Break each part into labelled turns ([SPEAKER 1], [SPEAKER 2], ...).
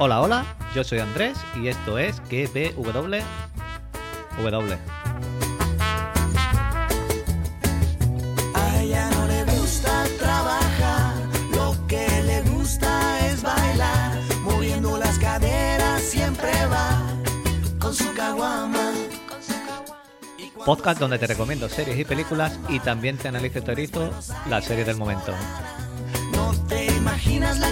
[SPEAKER 1] Hola, hola, yo soy Andrés y esto es GBW. W.
[SPEAKER 2] A ella no le gusta trabajar, lo que le gusta es bailar, moviendo las caderas siempre va con su caguama.
[SPEAKER 1] Podcast donde te recomiendo series y películas y también te analizo y teorizo la serie del momento.
[SPEAKER 2] No te imaginas la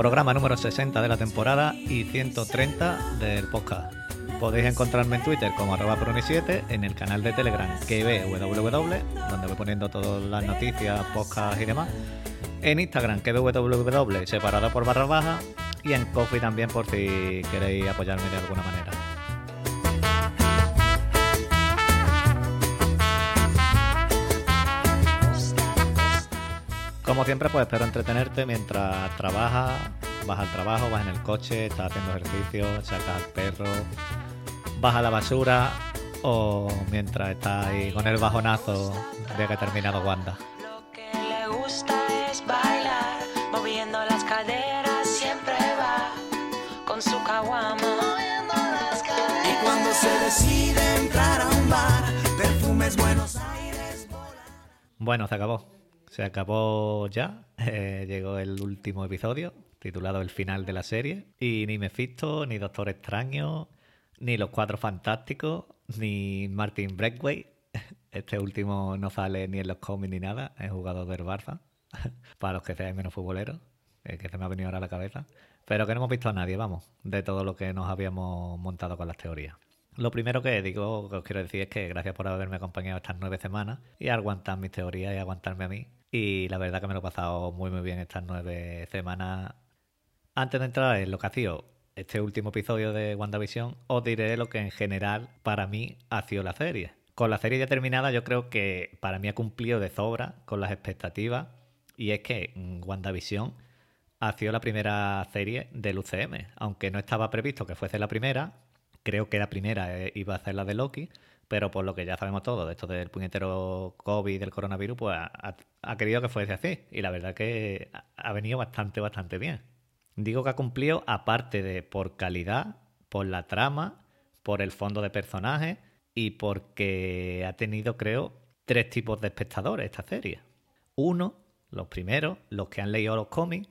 [SPEAKER 1] Programa número 60 de la temporada y 130 del podcast. Podéis encontrarme en Twitter como arroba proni7, en el canal de Telegram KBWW, donde voy poniendo todas las noticias, podcasts y demás. En Instagram KBWW, separado por barra baja. Y en Coffee también por si queréis apoyarme de alguna manera. Como siempre, pues espero entretenerte mientras trabajas, vas al trabajo, vas en el coche, estás haciendo ejercicio, sacas al perro, vas a la basura o mientras estás ahí con el bajonazo de que ha terminado Wanda.
[SPEAKER 2] Lo que le gusta es bailar, moviendo las caderas, siempre va con su caguama. Y cuando se decide entrar a un bar, perfumes Buenos Aires.
[SPEAKER 1] Bueno, se acabó. Se acabó ya. Eh, llegó el último episodio, titulado El final de la serie. Y ni Mephisto, ni Doctor Extraño, ni Los Cuatro Fantásticos, ni Martin Bradway. Este último no sale ni en los cómics ni nada. Es jugador del Barça. Para los que seáis menos futboleros. eh, que se me ha venido ahora a la cabeza. Pero que no hemos visto a nadie, vamos, de todo lo que nos habíamos montado con las teorías. Lo primero que digo, que os quiero decir es que gracias por haberme acompañado estas nueve semanas y aguantar mis teorías y aguantarme a mí. Y la verdad que me lo he pasado muy muy bien estas nueve semanas. Antes de entrar en lo que ha sido este último episodio de WandaVision, os diré lo que en general para mí ha sido la serie. Con la serie ya terminada, yo creo que para mí ha cumplido de sobra con las expectativas. Y es que mm, WandaVision ha sido la primera serie del UCM. Aunque no estaba previsto que fuese la primera, creo que la primera eh, iba a ser la de Loki, pero por lo que ya sabemos todo de esto del puñetero COVID del coronavirus, pues ha, ha- querido que fuese así. Y la verdad que ha- venido bastante, bastante bien. Digo que ha cumplido aparte de por calidad, por la trama, por el fondo de personajes y porque ha tenido, creo, tres tipos de espectadores esta serie. Uno, los primeros, los que han leído los cómics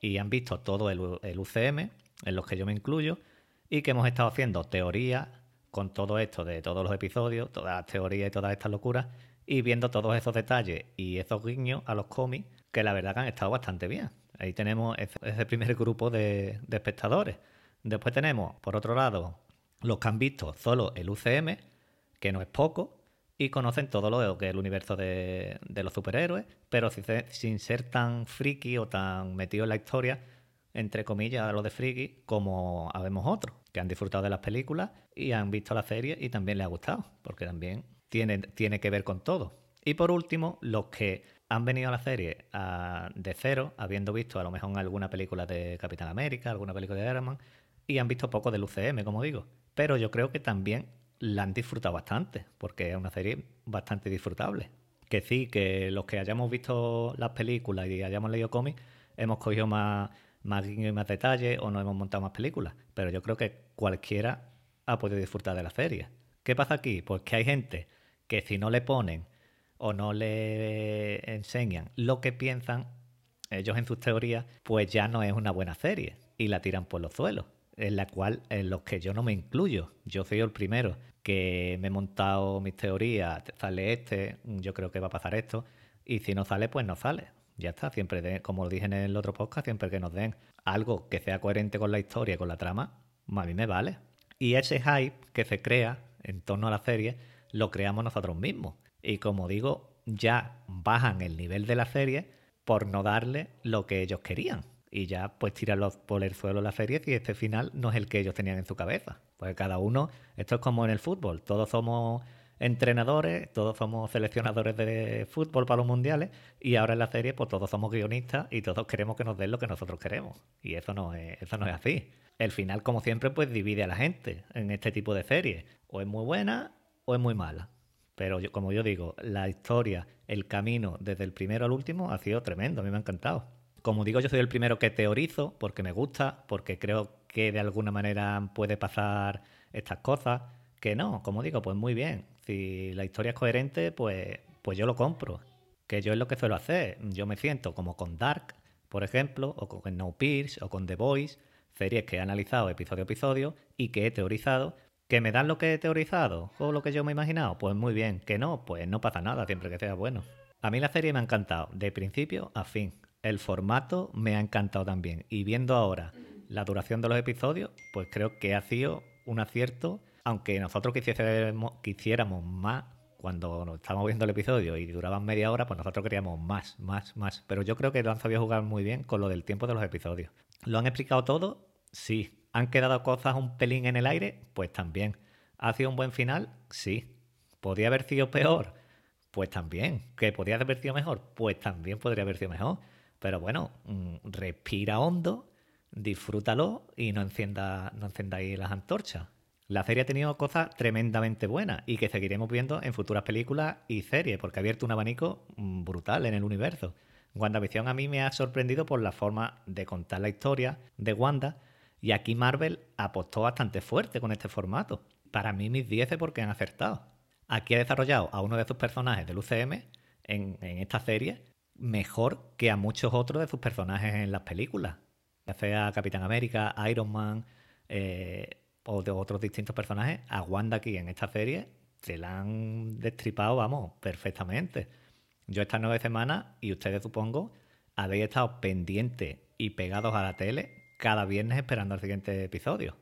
[SPEAKER 1] y han visto todo el, el UCM, en los que yo me incluyo, y que hemos estado haciendo teorías con todo esto de todos los episodios, todas las teorías y todas estas locuras, y viendo todos esos detalles y esos guiños a los cómics, que la verdad que han estado bastante bien. Ahí tenemos ese, primer grupo de, espectadores. Después tenemos, por otro lado, los que han visto solo el UCM, que no es poco, y conocen todo lo que es el universo de, los superhéroes, pero sin ser, sin ser tan friki o tan metido en la historia, entre comillas, lo de friki, como habemos otros, que han disfrutado de las películas y han visto la serie y también les ha gustado, porque también tiene, tiene que ver con todo. Y por último, los que han venido a la serie ah, de cero, habiendo visto a lo mejor alguna película de Capitán América, alguna película de Iron Man, y han visto poco del UCM, como digo. Pero yo creo que también la han disfrutado bastante, porque es una serie bastante disfrutable. Que sí, que los que hayamos visto las películas y hayamos leído cómics, hemos cogido más, más y más detalles o no hemos montado más películas. Pero yo creo que cualquiera ha podido disfrutar de la serie. ¿Qué pasa aquí? Pues que hay gente que si no le ponen o no le enseñan lo que piensan ellos en sus teorías, pues ya no es una buena serie y la tiran por los suelos, en la cual en los que yo no me incluyo. Yo soy el primero que me he montado mis teorías, sale este, yo creo que va a pasar esto, y si no sale, pues no sale. Ya está, siempre, de- como dije en el otro podcast, siempre que nos den algo que sea coherente con la historia con la trama, a mí me vale. Y ese hype que se crea en torno a la serie, lo creamos nosotros mismos. Y como digo, ya bajan el nivel de la serie por no darle lo que ellos querían. Y ya pues tirarlo por el suelo la serie si este final no es el que ellos tenían en su cabeza. Porque cada uno, esto es como en el fútbol, todos somos entrenadores, todos somos seleccionadores de fútbol para los mundiales y ahora en la serie pues todos somos guionistas y todos queremos que nos den lo que nosotros queremos. Y eso no es, eso no es así. El final, como siempre, pues divide a la gente en este tipo de series. O es muy buena o es muy mala. Pero como yo digo, la historia, el camino desde el primero al último ha sido tremendo, a mí me ha encantado. Como digo, yo soy el primero que teorizo porque me gusta, porque creo que de alguna manera puede pasar estas cosas. Que no, como digo, pues muy bien. Si la historia es coherente, pues, pues yo lo compro. Que yo es lo que suelo hacer. Yo me siento como con Dark, por ejemplo, o con No Pierce, o con The Voice, series que he analizado episodio a episodio y que he teorizado. ¿Que me dan lo que he teorizado o lo que yo me he imaginado? Pues muy bien. Que no, pues no pasa nada, siempre que sea bueno. A mí la serie me ha encantado, de principio a fin. El formato me ha encantado también. Y viendo ahora la duración de los episodios, pues creo que ha sido un acierto. Aunque nosotros quisiéramos, quisiéramos más, cuando estábamos viendo el episodio y duraban media hora, pues nosotros queríamos más, más, más. Pero yo creo que lo han sabido jugar muy bien con lo del tiempo de los episodios. ¿Lo han explicado todo? Sí. ¿Han quedado cosas un pelín en el aire? Pues también. ¿Ha sido un buen final? Sí. ¿Podría haber sido peor? Pues también. ¿Que podría haber sido mejor? Pues también podría haber sido mejor. Pero bueno, mm, respira hondo, disfrútalo y no encienda, las antorchas. La serie ha tenido cosas tremendamente buenas y que seguiremos viendo en futuras películas y series, porque ha abierto un abanico mm, brutal en el universo. WandaVision a mí me ha sorprendido por la forma de contar la historia de Wanda y aquí Marvel apostó bastante fuerte con este formato. Para mí mis 10 porque han acertado. Aquí ha desarrollado a uno de sus personajes del UCM en, esta serie mejor que a muchos otros de sus personajes en las películas. Ya sea Capitán América, Iron Man eh, o de otros distintos personajes, a Wanda aquí en esta serie se la han destripado, vamos, perfectamente. Yo estas nueve semanas, y ustedes supongo, habéis estado pendientes y pegados a la tele cada viernes esperando el siguiente episodio.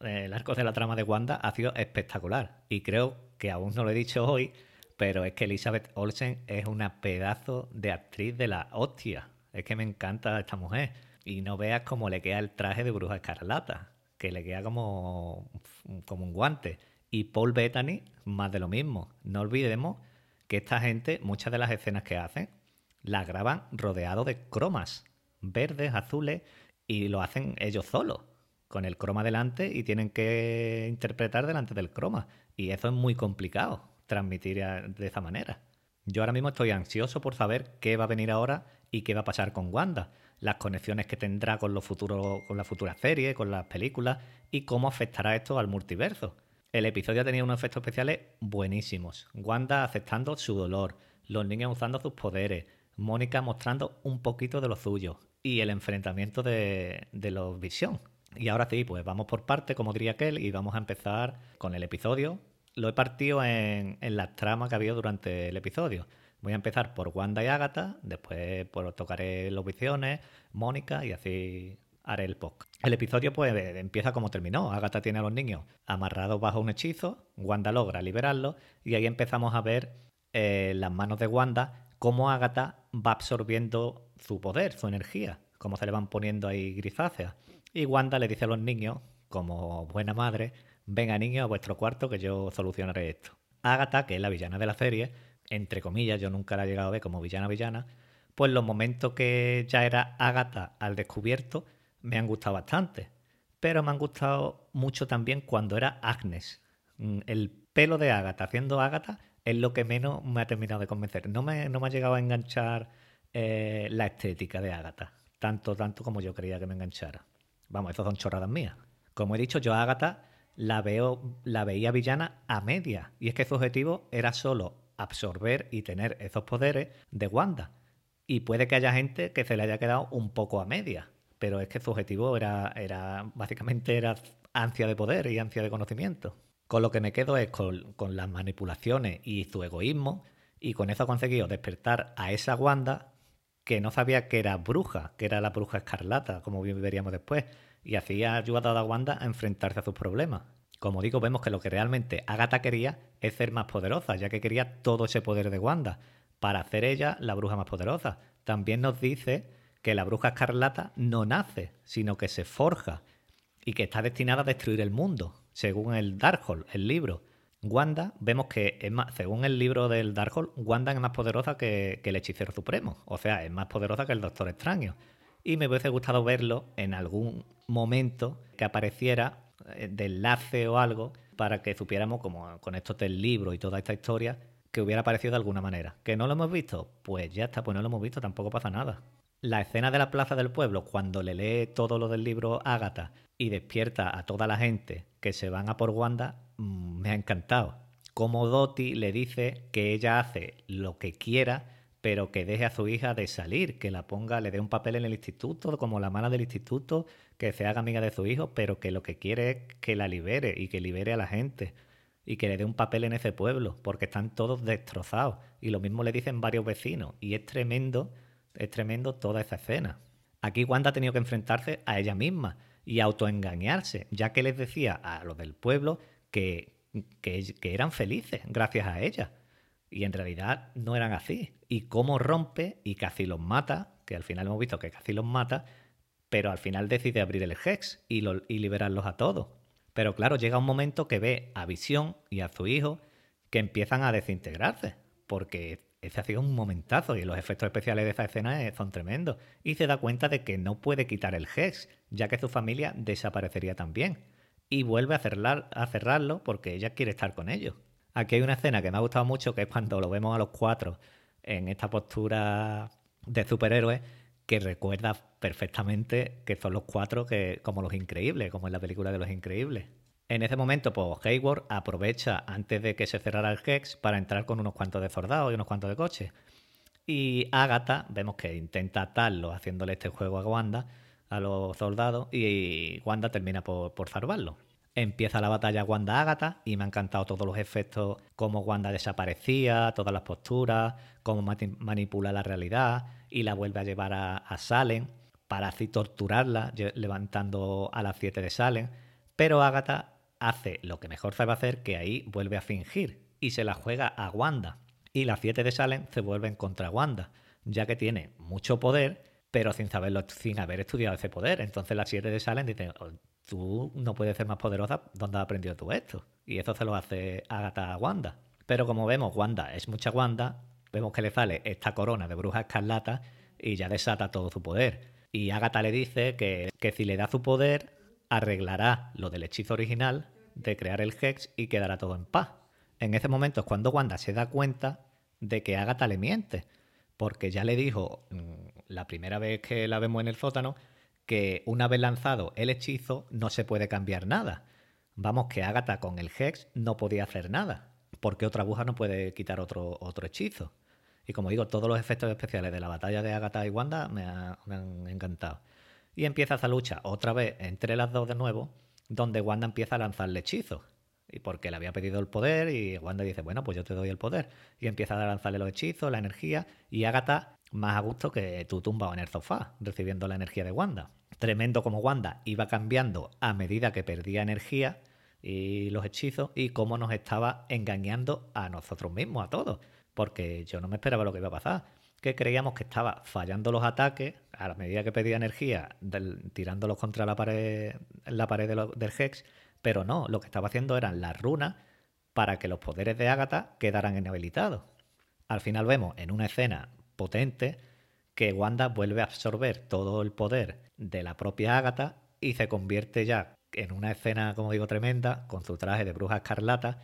[SPEAKER 1] El arco de la trama de Wanda ha sido espectacular y creo que aún no lo he dicho hoy, pero es que Elizabeth Olsen es una pedazo de actriz de la hostia. Es que me encanta esta mujer. Y no veas cómo le queda el traje de bruja escarlata, que le queda como, como un guante. Y Paul Bettany, más de lo mismo. No olvidemos que esta gente, muchas de las escenas que hacen, las graban rodeado de cromas, verdes, azules, y lo hacen ellos solos, con el croma delante y tienen que interpretar delante del croma. Y eso es muy complicado transmitir de esa manera. Yo ahora mismo estoy ansioso por saber qué va a venir ahora y qué va a pasar con Wanda, las conexiones que tendrá con, los futuros, con la futura serie, con las películas y cómo afectará esto al multiverso. El episodio ha tenido unos efectos especiales buenísimos. Wanda aceptando su dolor, los niños usando sus poderes, Mónica mostrando un poquito de lo suyo y el enfrentamiento de, los Visión. Y ahora sí, pues vamos por parte, como diría aquel, y vamos a empezar con el episodio lo he partido en, las tramas que ha habido durante el episodio. Voy a empezar por Wanda y Agatha, después pues, tocaré los visiones, Mónica y así haré el post. El episodio pues empieza como terminó. Agatha tiene a los niños amarrados bajo un hechizo, Wanda logra liberarlos y ahí empezamos a ver eh, las manos de Wanda cómo Agatha va absorbiendo su poder, su energía, cómo se le van poniendo ahí grisáceas. Y Wanda le dice a los niños, como buena madre, venga niño a vuestro cuarto que yo solucionaré esto. Agatha, que es la villana de la serie, entre comillas, yo nunca la he llegado a ver como villana villana, pues los momentos que ya era Agatha al descubierto me han gustado bastante. Pero me han gustado mucho también cuando era Agnes. Mm, el pelo de Agatha haciendo Agatha es lo que menos me ha terminado de convencer. No me, no me ha llegado a enganchar eh, la estética de Agatha. Tanto, tanto como yo creía que me enganchara. Vamos, eso son chorradas mías. Como he dicho, yo a Agatha la, veo, la veía villana a media. Y es que su objetivo era solo absorber y tener esos poderes de Wanda. Y puede que haya gente que se le haya quedado un poco a media. Pero es que su objetivo era, era básicamente era ansia de poder y ansia de conocimiento. Con lo que me quedo es con, las manipulaciones y su egoísmo. Y con eso ha conseguido despertar a esa Wanda que no sabía que era bruja, que era la bruja escarlata, como bien veríamos después y así ha ayudado a Wanda a enfrentarse a sus problemas. Como digo, vemos que lo que realmente Agatha quería es ser más poderosa, ya que quería todo ese poder de Wanda, para hacer ella la bruja más poderosa. También nos dice que la bruja escarlata no nace, sino que se forja y que está destinada a destruir el mundo, según el Darkhold, el libro. Wanda, vemos que es más, según el libro del Darkhold, Wanda es más poderosa que, que el hechicero supremo. O sea, es más poderosa que el Doctor Extraño. Y me hubiese gustado verlo en algún momento que apareciera eh, de enlace o algo para que supiéramos, como con esto del libro y toda esta historia, que hubiera aparecido de alguna manera. ¿Que no lo hemos visto? Pues ya está, pues no lo hemos visto, tampoco pasa nada. La escena de la plaza del pueblo, cuando le lee todo lo del libro Ágata y despierta a toda la gente que se van a por Wanda, mm, me ha encantado. Como Dottie le dice que ella hace lo que quiera, pero que deje a su hija de salir, que la ponga, le dé un papel en el instituto, como la mala del instituto, que se haga amiga de su hijo, pero que lo que quiere es que la libere y que libere a la gente y que le dé un papel en ese pueblo, porque están todos destrozados. Y lo mismo le dicen varios vecinos. Y es tremendo, es tremendo toda esa escena. Aquí Wanda ha tenido que enfrentarse a ella misma y autoengañarse, ya que les decía a los del pueblo que, que, eran felices gracias a ella. Y en realidad no eran así. Y cómo rompe y casi los mata, que al final hemos visto que casi los mata, pero al final decide abrir el Hex y, y liberarlos a todos. Pero claro, llega un momento que ve a Visión y a su hijo que empiezan a desintegrarse, porque ese ha sido un momentazo y los efectos especiales de esa escena son tremendos. Y se da cuenta de que no puede quitar el Hex, ya que su familia desaparecería también. Y vuelve a, cerrar, a cerrarlo porque ella quiere estar con ellos. Aquí hay una escena que me ha gustado mucho, que es cuando lo vemos a los cuatro en esta postura de superhéroes que recuerda perfectamente que son los cuatro que, como los increíbles, como en la película de los increíbles. En ese momento, pues Hayward aprovecha antes de que se cerrara el Hex para entrar con unos cuantos de soldados y unos cuantos de coches. Y Agatha, vemos que intenta atarlo haciéndole este juego a Wanda, a los soldados, y Wanda termina por, por. Empieza la batalla Wanda-Ágata y me han encantado todos los efectos, cómo Wanda desaparecía, todas las posturas, cómo manipula la realidad y la vuelve a llevar a, Salem para así torturarla, levantando a las 7 de Salem. Pero Ágata hace lo que mejor sabe hacer, que ahí vuelve a fingir y se la juega a Wanda. Y las 7 de Salem se vuelven contra Wanda, ya que tiene mucho poder, pero sin saberlo, sin haber estudiado ese poder. Entonces las 7 de Salem dicen, tú no puedes ser más poderosa ¿dónde has aprendido tú esto? Y eso se lo hace Agatha a Wanda. Pero como vemos, Wanda es mucha Wanda, vemos que le sale esta corona de bruja escarlata y ya desata todo su poder. Y Agatha le dice que, que si le da su poder, arreglará lo del hechizo original de crear el Hex y quedará todo en paz. En ese momento es cuando Wanda se da cuenta de que Agatha le miente, porque ya le dijo mm, la primera vez que la vemos en el sótano que una vez lanzado el hechizo no se puede cambiar nada. Vamos, que Agatha con el Hex no podía hacer nada, porque otra aguja no puede quitar otro, otro hechizo. Y como digo, todos los efectos especiales de la batalla de Agatha y Wanda me, han encantado. Y empieza esa lucha otra vez entre las dos de nuevo, donde Wanda empieza a lanzarle hechizos. Y porque le había pedido el poder, y Wanda dice, bueno, pues yo te doy el poder. Y empieza a lanzarle los hechizos, la energía, y Agatha más a gusto que tú tumbado en el sofá, recibiendo la energía de Wanda. Tremendo como Wanda iba cambiando a medida que perdía energía y los hechizos y cómo nos estaba engañando a nosotros mismos, a todos. Porque yo no me esperaba lo que iba a pasar. Que creíamos que estaba fallando los ataques a la medida que perdía energía, tirándolos contra la pared, la pared del Hex, pero no, lo que estaba haciendo eran las runas para que los poderes de Agatha quedaran inhabilitados. Al final vemos en una escena potente que Wanda vuelve a absorber todo el poder de la propia Agatha y se convierte ya en una escena, como digo, tremenda, con su traje de bruja escarlata,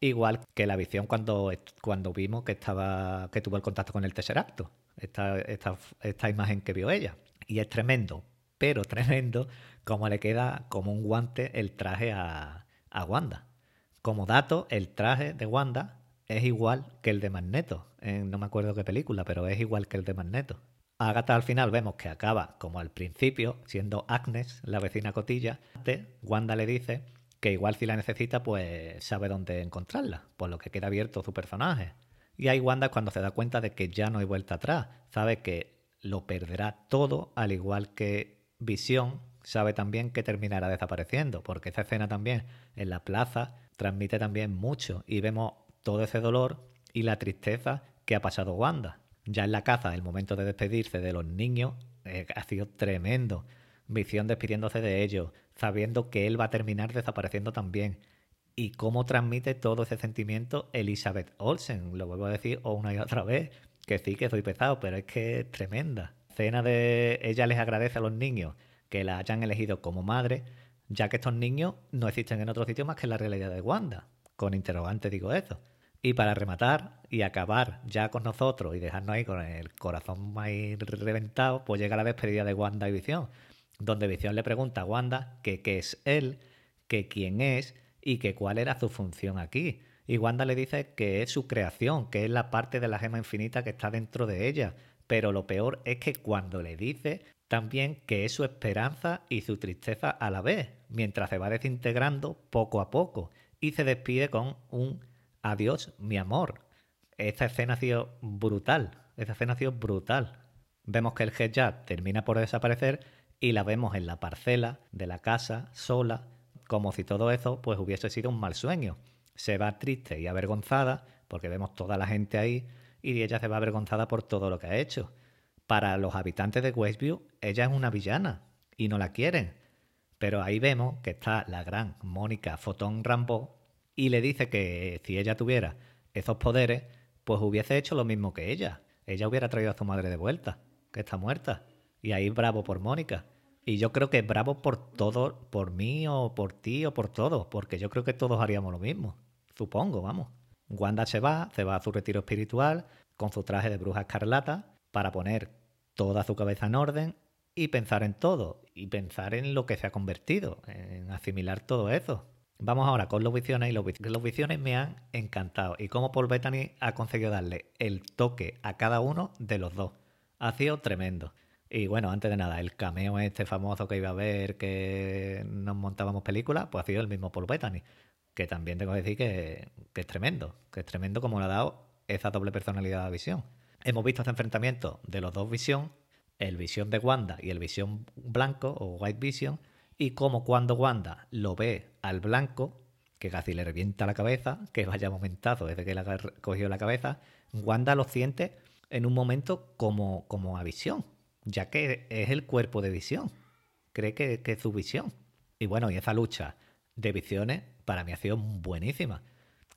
[SPEAKER 1] igual que la visión cuando, cuando vimos que estaba que tuvo el contacto con el Tesseracto, esta, esta, esta imagen que vio ella. Y es tremendo, pero tremendo, como le queda como un guante el traje a, a Wanda. Como dato, el traje de Wanda es igual que el de Magneto. no me acuerdo qué película, pero es igual que el de Magneto. Agatha al final vemos que acaba como al principio, siendo Agnes, la vecina cotilla. Wanda le dice que igual si la necesita, pues sabe dónde encontrarla, por lo que queda abierto su personaje. Y ahí Wanda cuando se da cuenta de que ya no hay vuelta atrás, sabe que lo perderá todo, al igual que Visión sabe también que terminará desapareciendo, porque esa escena también en la plaza transmite también mucho y vemos todo ese dolor y la tristeza que ha pasado Wanda. Ya en la caza, el momento de despedirse de los niños eh, ha sido tremendo. Visión despidiéndose de ellos, sabiendo que él va a terminar desapareciendo también. y cómo transmite todo ese sentimiento Elizabeth Olsen. Lo vuelvo a decir una y otra vez, que sí que soy pesado, pero es que es tremenda. Cena de ella les agradece a los niños que la hayan elegido como madre, ya que estos niños no existen en otro sitio más que en la realidad de Wanda. Con interrogante digo eso. Y para rematar y acabar ya con nosotros y dejarnos ahí con el corazón más reventado, pues llega la despedida de Wanda y Visión, donde Visión le pregunta a Wanda que qué es él, que quién es y que cuál era su función aquí. Y Wanda le dice que es su creación, que es la parte de la gema infinita que está dentro de ella. Pero lo peor es que cuando le dice también que es su esperanza y su tristeza a la vez, mientras se va desintegrando poco a poco y se despide con un adiós, mi amor. Esta escena ha sido brutal, esta escena ha sido brutal. Vemos que el ya termina por desaparecer y la vemos en la parcela de la casa, sola, como si todo eso pues hubiese sido un mal sueño. Se va triste y avergonzada porque vemos toda la gente ahí y ella se va avergonzada por todo lo que ha hecho. Para los habitantes de Westview, ella es una villana y no la quieren. Pero ahí vemos que está la gran Mónica Fotón Rambo y le dice que si ella tuviera esos poderes, pues hubiese hecho lo mismo que ella. Ella hubiera traído a su madre de vuelta, que está muerta. Y ahí bravo por Mónica. Y yo creo que bravo por todo, por mí o por ti o por todos, porque yo creo que todos haríamos lo mismo. Supongo, vamos. Wanda se va, se va a su retiro espiritual con su traje de bruja escarlata para poner toda su cabeza en orden y pensar en todo y pensar en lo que se ha convertido, en asimilar todo eso. Vamos ahora con los visiones y los, los visiones me han encantado y cómo Paul Bettany ha conseguido darle el toque a cada uno de los dos. Ha sido tremendo. Y bueno, antes de nada, el cameo este famoso que iba a ver, que nos montábamos películas, pues ha sido el mismo Paul Bettany, que también tengo que decir que, es tremendo, que es tremendo como le ha dado esa doble personalidad a Visión. Hemos visto este enfrentamiento de los dos Visión, el Visión de Wanda y el Visión blanco o White Vision, y como cuando Wanda lo ve al blanco, que casi le revienta la cabeza, que vaya momentazo desde que le ha cogido la cabeza, Wanda lo siente en un momento como, como a Visión ya que es el cuerpo de visión. Cree que, es su visión. Y bueno, y esa lucha de visiones para mí ha sido buenísima.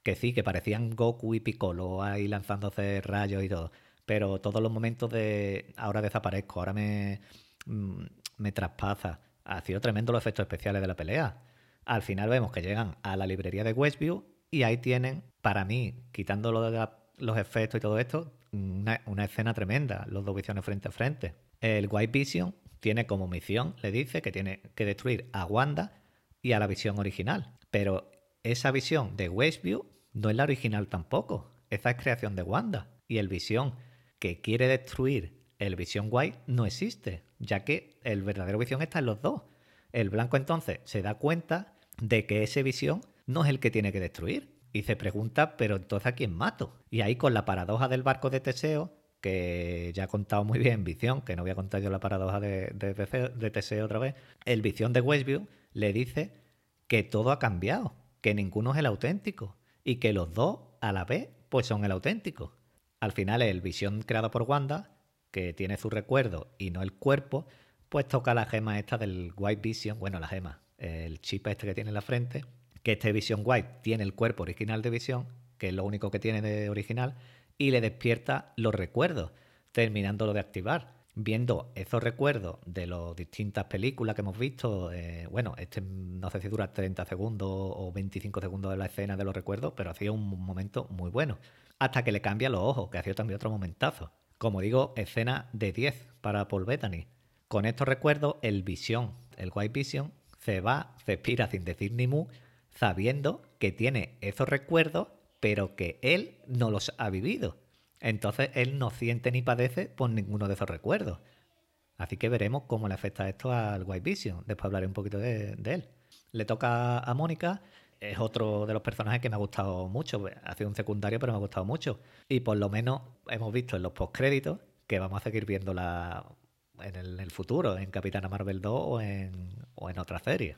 [SPEAKER 1] Que sí, que parecían Goku y Piccolo ahí lanzándose rayos y todo. Pero todos los momentos de ahora desaparezco, ahora me, mm, me traspasa. Ha sido tremendo los efectos especiales de la pelea. Al final vemos que llegan a la librería de Westview y ahí tienen, para mí, quitando los efectos y todo esto, una, una escena tremenda, los dos visiones frente a frente. El White Vision tiene como misión, le dice que tiene que destruir a Wanda y a la visión original. Pero esa visión de Westview no es la original tampoco. Esa es creación de Wanda. Y el visión que quiere destruir el visión White no existe, ya que el verdadero visión está en los dos. El blanco entonces se da cuenta de que ese visión no es el que tiene que destruir. Y se pregunta, pero entonces a quién mato. Y ahí con la paradoja del barco de Teseo, que ya ha contado muy bien Visión, que no voy a contar yo la paradoja de, de, Teseo otra vez, el Visión de Westview le dice que todo ha cambiado, que ninguno es el auténtico y que los dos a la vez pues son el auténtico. Al final el Visión creado por Wanda, que tiene su recuerdo y no el cuerpo, pues toca la gema esta del White Vision, bueno, la gema, el chip este que tiene en la frente, que este Vision White tiene el cuerpo original de Visión, que es lo único que tiene de original, y le despierta los recuerdos, terminándolo de activar. Viendo esos recuerdos de las distintas películas que hemos visto, eh, bueno, este no sé si dura 30 segundos o 25 segundos de la escena de los recuerdos, pero ha sido un momento muy bueno. Hasta que le cambia los ojos, que ha sido también otro momentazo. Como digo, escena de 10 para Paul Bettany. Con estos recuerdos, el Visión, el White Vision, se va, se expira sin decir ni mu, sabiendo que tiene esos recuerdos pero que él no los ha vivido. Entonces él no siente ni padece por ninguno de esos recuerdos. Así que veremos cómo le afecta esto al White Vision. Después hablaré un poquito de, él. Le toca a Mónica. Es otro de los personajes que me ha gustado mucho. Ha sido un secundario, pero me ha gustado mucho. Y por lo menos hemos visto en los postcréditos que vamos a seguir viéndola en el, en el futuro, en Capitana Marvel 2 o en, o en otra serie.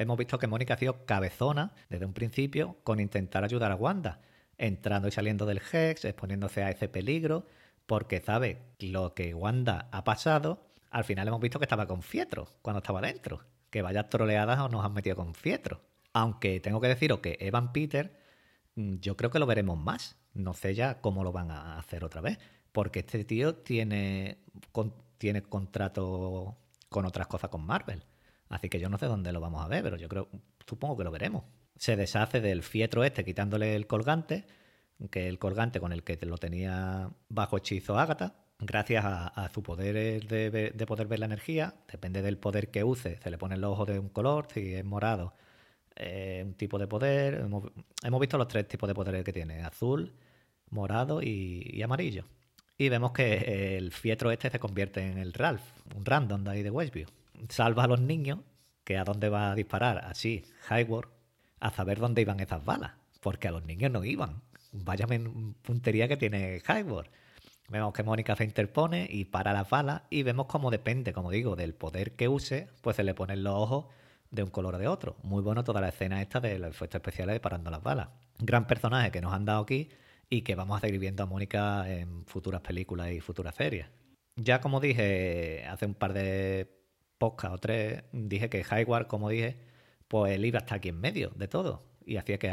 [SPEAKER 1] Hemos visto que Mónica ha sido cabezona desde un principio con intentar ayudar a Wanda, entrando y saliendo del Hex, exponiéndose a ese peligro, porque sabe lo que Wanda ha pasado. Al final hemos visto que estaba con Fietro cuando estaba dentro. Que vaya troleadas o nos han metido con Fietro. Aunque tengo que deciros que Evan Peter, mm, yo creo que lo veremos más. No sé ya cómo lo van a hacer otra vez. Porque este tío tiene, tiene contrato con otras cosas con Marvel. Así que yo no sé dónde lo vamos a ver, pero yo creo, supongo que lo veremos. Se deshace del fietro este quitándole el colgante, que el colgante con el que lo tenía bajo hechizo Ágata, gracias a, su poder de, poder ver la energía, depende del poder que use, se le ponen los ojos de un color, si es morado, eh, un tipo de poder. Hemos, visto los tres tipos de poderes que tiene, azul, morado y, amarillo. Y vemos que el fietro este se convierte en el Ralph, un random de ahí de Westview. Salva a los niños, que a dónde va a disparar, así, Highward, a saber dónde iban esas balas, porque a los niños no iban. Vaya puntería que tiene Highward. Vemos que Mónica se interpone y para las balas y vemos cómo depende, como digo, del poder que use, pues se le ponen los ojos de un color o de otro. Muy bueno toda la escena esta de los efectos especiales de parando las balas. Gran personaje que nos han dado aquí y que vamos a seguir viendo a Mónica en futuras películas y futuras series. Ya como dije hace un par de podcasts o tres, dije que Highward, como dije, pues él iba a estar aquí en medio de todo y hacía que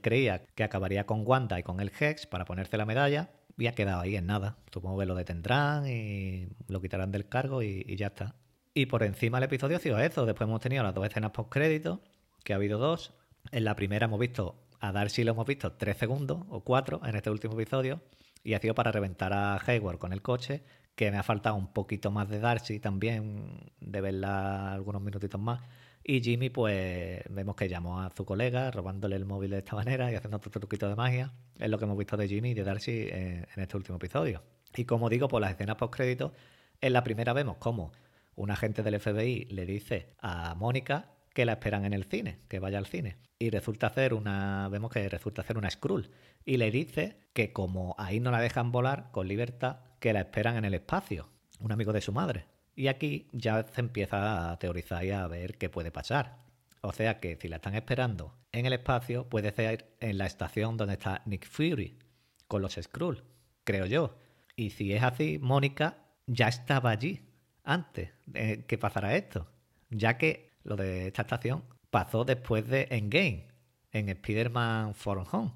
[SPEAKER 1] Creía que acabaría con Wanda y con el Hex para ponerse la medalla y ha quedado ahí en nada. Supongo que lo detendrán y lo quitarán del cargo y, ya está. Y por encima del episodio ha sido eso. Después hemos tenido las dos escenas post crédito, que ha habido dos. En la primera hemos visto a Darcy lo hemos visto tres segundos o cuatro en este último episodio y ha sido para reventar a Hayward con el coche, que me ha faltado un poquito más de Darcy también, de verla algunos minutitos más. Y Jimmy, pues vemos que llamó a su colega robándole el móvil de esta manera y haciendo otro truquito de magia. Es lo que hemos visto de Jimmy y de Darcy en, este último episodio. Y como digo, por las escenas post-crédito, en la primera vemos cómo un agente del FBI le dice a Mónica que la esperan en el cine, que vaya al cine. Y resulta hacer una, vemos que resulta hacer una Skrull. Y le dice que como ahí no la dejan volar con libertad, que la esperan en el espacio. Un amigo de su madre. Y aquí ya se empieza a teorizar y a ver qué puede pasar. O sea que si la están esperando en el espacio, puede ser en la estación donde está Nick Fury, con los Skrull, creo yo. Y si es así, Mónica ya estaba allí antes de que pasara esto. Ya que lo de esta estación pasó después de Endgame, en Spider-Man For Home.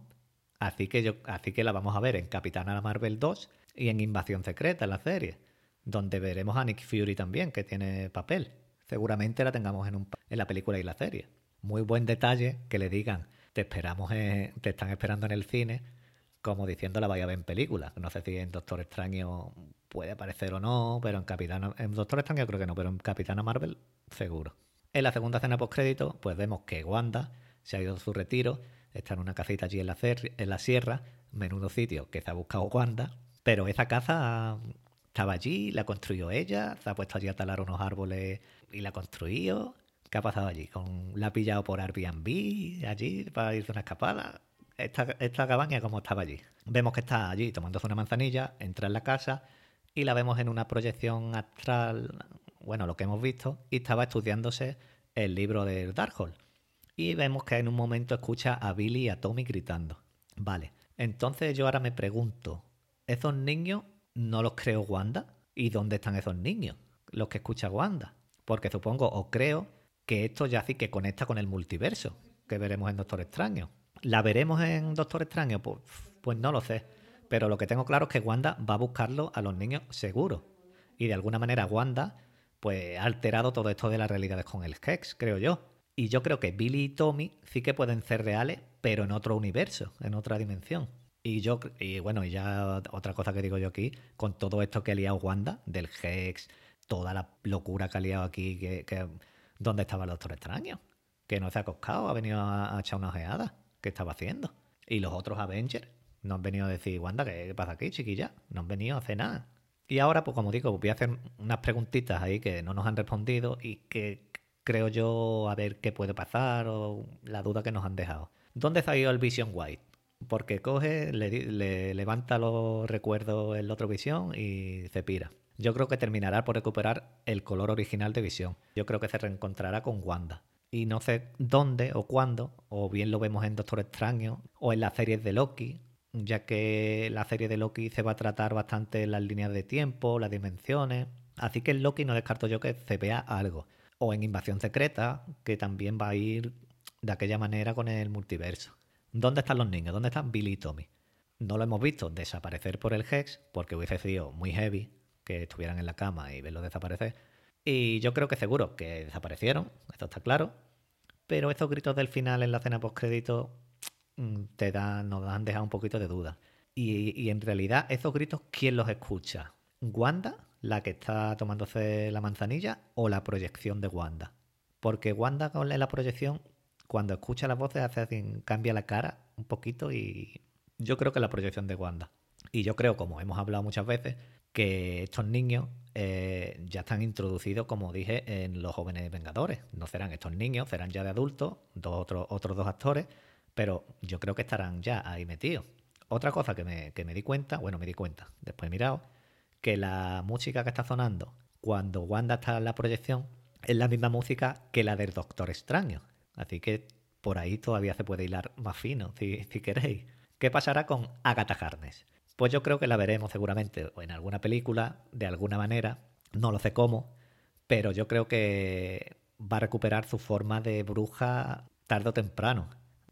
[SPEAKER 1] Así que, yo, así que la vamos a ver en Capitana Marvel 2 y en Invasión Secreta, en la serie donde veremos a Nick Fury también, que tiene papel. Seguramente la tengamos en, un, en la película y la serie. Muy buen detalle que le digan, te esperamos, te están esperando en el cine, como diciendo la vaya a ver en película. No sé si en Doctor Extraño puede aparecer o no, pero en Capitana, en Doctor Extraño creo que no, pero en Capitana Marvel seguro. En la segunda escena post crédito, pues vemos que Wanda se ha ido a su retiro, está en una casita allí en la, en la sierra, menudo sitio que se ha buscado Wanda, pero esa casa estaba allí, la construyó ella, se ha puesto allí a talar unos árboles y la construyó. ¿Qué ha pasado allí? Con, la ha pillado por Airbnb allí para irse una escapada. Esta, esta cabaña, ¿cómo estaba allí? Vemos que está allí tomándose una manzanilla, entra en la casa y la vemos en una proyección astral, bueno, lo que hemos visto, y estaba estudiándose el libro de Darkhold. Y vemos que en un momento escucha a Billy y a Tommy gritando. Vale, entonces yo ahora me pregunto, ¿esos niños no los creo Wanda. ¿Y dónde están esos niños? Los que escucha Wanda. Porque supongo o creo que esto ya sí que conecta con el multiverso que veremos en Doctor Extraño. ¿La veremos en Doctor Extraño? Pues, pues no lo sé. Pero lo que tengo claro es que Wanda va a buscarlo a los niños seguro. Y de alguna manera Wanda pues ha alterado todo esto de las realidades con el Hex, creo yo. Y yo creo que Billy y Tommy sí que pueden ser reales, pero en otro universo, en otra dimensión. Y yo, y bueno, y ya otra cosa que digo yo aquí, con todo esto que ha liado Wanda, del Hex, toda la locura que ha liado aquí, que, ¿dónde estaba el Doctor Extraño? Que no se ha coscado, ha venido a, echar una ojeada. ¿Qué estaba haciendo? Y los otros Avengers no han venido a decir, Wanda, ¿qué pasa aquí, chiquilla? No han venido a hacer nada. Y ahora, pues como digo, voy a hacer unas preguntitas ahí que no nos han respondido y que creo yo a ver qué puede pasar o la duda que nos han dejado. ¿Dónde ido el Vision White? Porque coge, le, levanta los recuerdos en la otra visión y se pira. Yo creo que terminará por recuperar el color original de visión. Yo creo que se reencontrará con Wanda. Y no sé dónde o cuándo, o bien lo vemos en Doctor Extraño o en las series de Loki, ya que la serie de Loki se va a tratar bastante las líneas de tiempo, las dimensiones. Así que en Loki no descarto yo que se vea algo. O en Invasión Secreta, que también va a ir de aquella manera con el multiverso. ¿Dónde están los niños? ¿Dónde están Billy y Tommy? No lo hemos visto desaparecer por el Hex, porque hubiese sido muy heavy que estuvieran en la cama y verlos desaparecer. Y yo creo que seguro que desaparecieron, esto está claro. Pero esos gritos del final en la escena post-crédito mm, te dan, nos han dejado un poquito de duda. Y, y en realidad, esos gritos, ¿quién los escucha? ¿Wanda, la que está tomándose la manzanilla, o la proyección de Wanda? Porque Wanda con la proyección, cuando escucha las voces, hace así, cambia la cara un poquito y yo creo que la proyección de Wanda. Y yo creo, como hemos hablado muchas veces, que estos niños eh, ya están introducidos, como dije, en los jóvenes Vengadores. No serán estos niños, serán ya de adultos, dos, otros, otros dos actores, pero yo creo que estarán ya ahí metidos. Otra cosa que me, que me di cuenta, bueno, me di cuenta, después he mirado, que la música que está sonando cuando Wanda está en la proyección es la misma música que la del Doctor Extraño. Así que por ahí todavía se puede hilar más fino, si, queréis. ¿Qué pasará con Agatha Harness? Pues yo creo que la veremos seguramente en alguna película, de alguna manera, no lo sé cómo, pero yo creo que va a recuperar su forma de bruja tarde o temprano.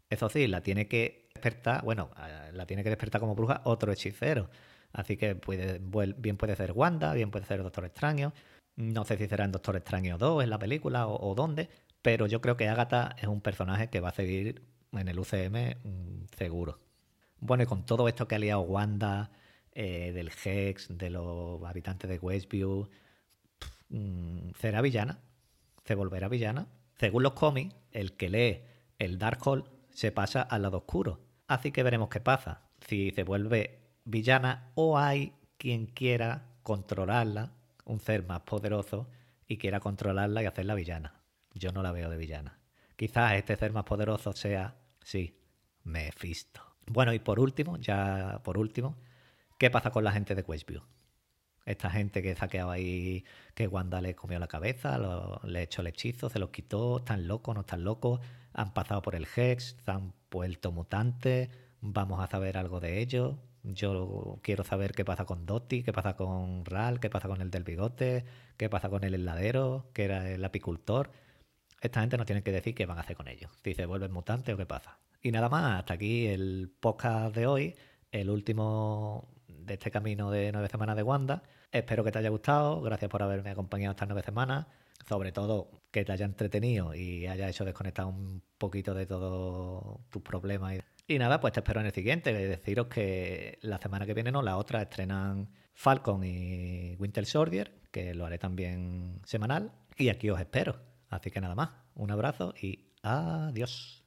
[SPEAKER 1] Eso sí, la tiene que despertar, bueno, la tiene que despertar como bruja otro hechicero. Así que puede, bien puede ser Wanda, bien puede ser Doctor Extraño. No sé si será en Doctor Extraño 2 en la película o dónde, pero yo creo que Agatha es un personaje que va a seguir en el UCM mm, seguro. Bueno, y con todo esto que ha liado Wanda, eh, del Hex, de los habitantes de Westview, mm, será villana, se volverá villana. Según los cómics, el que lee el Darkhold se pasa al lado oscuro. Así que veremos qué pasa. Si se vuelve villana o hay quien quiera controlarla, un ser más poderoso, y quiera controlarla y hacerla villana. Yo no la veo de villana. Quizás este ser más poderoso sea, sí, Mephisto. Bueno, y por último, ya por último, ¿qué pasa con la gente de Westview? Esta gente que saqueaba ahí, que Wanda le comió la cabeza, lo, le echó el hechizo, se los quitó, están locos, no están locos, han pasado por el Hex, se han vuelto mutantes, vamos a saber algo de ellos. Yo quiero saber qué pasa con Dottie, qué pasa con Ral, qué pasa con el del bigote, qué pasa con el heladero, que era el apicultor. Esta gente no tiene que decir qué van a hacer con ellos. Si se vuelven mutantes o qué pasa. Y nada más, hasta aquí el podcast de hoy, el último de este camino de nueve semanas de Wanda. Espero que te haya gustado, gracias por haberme acompañado estas nueve semanas, sobre todo que te haya entretenido y haya hecho desconectar un poquito de todos tus problemas. Y, nada, pues te espero en el siguiente, deciros que la semana que viene, no, la otra estrenan Falcon y Winter Soldier, que lo haré también semanal, y aquí os espero. Así que nada más, un abrazo y adiós.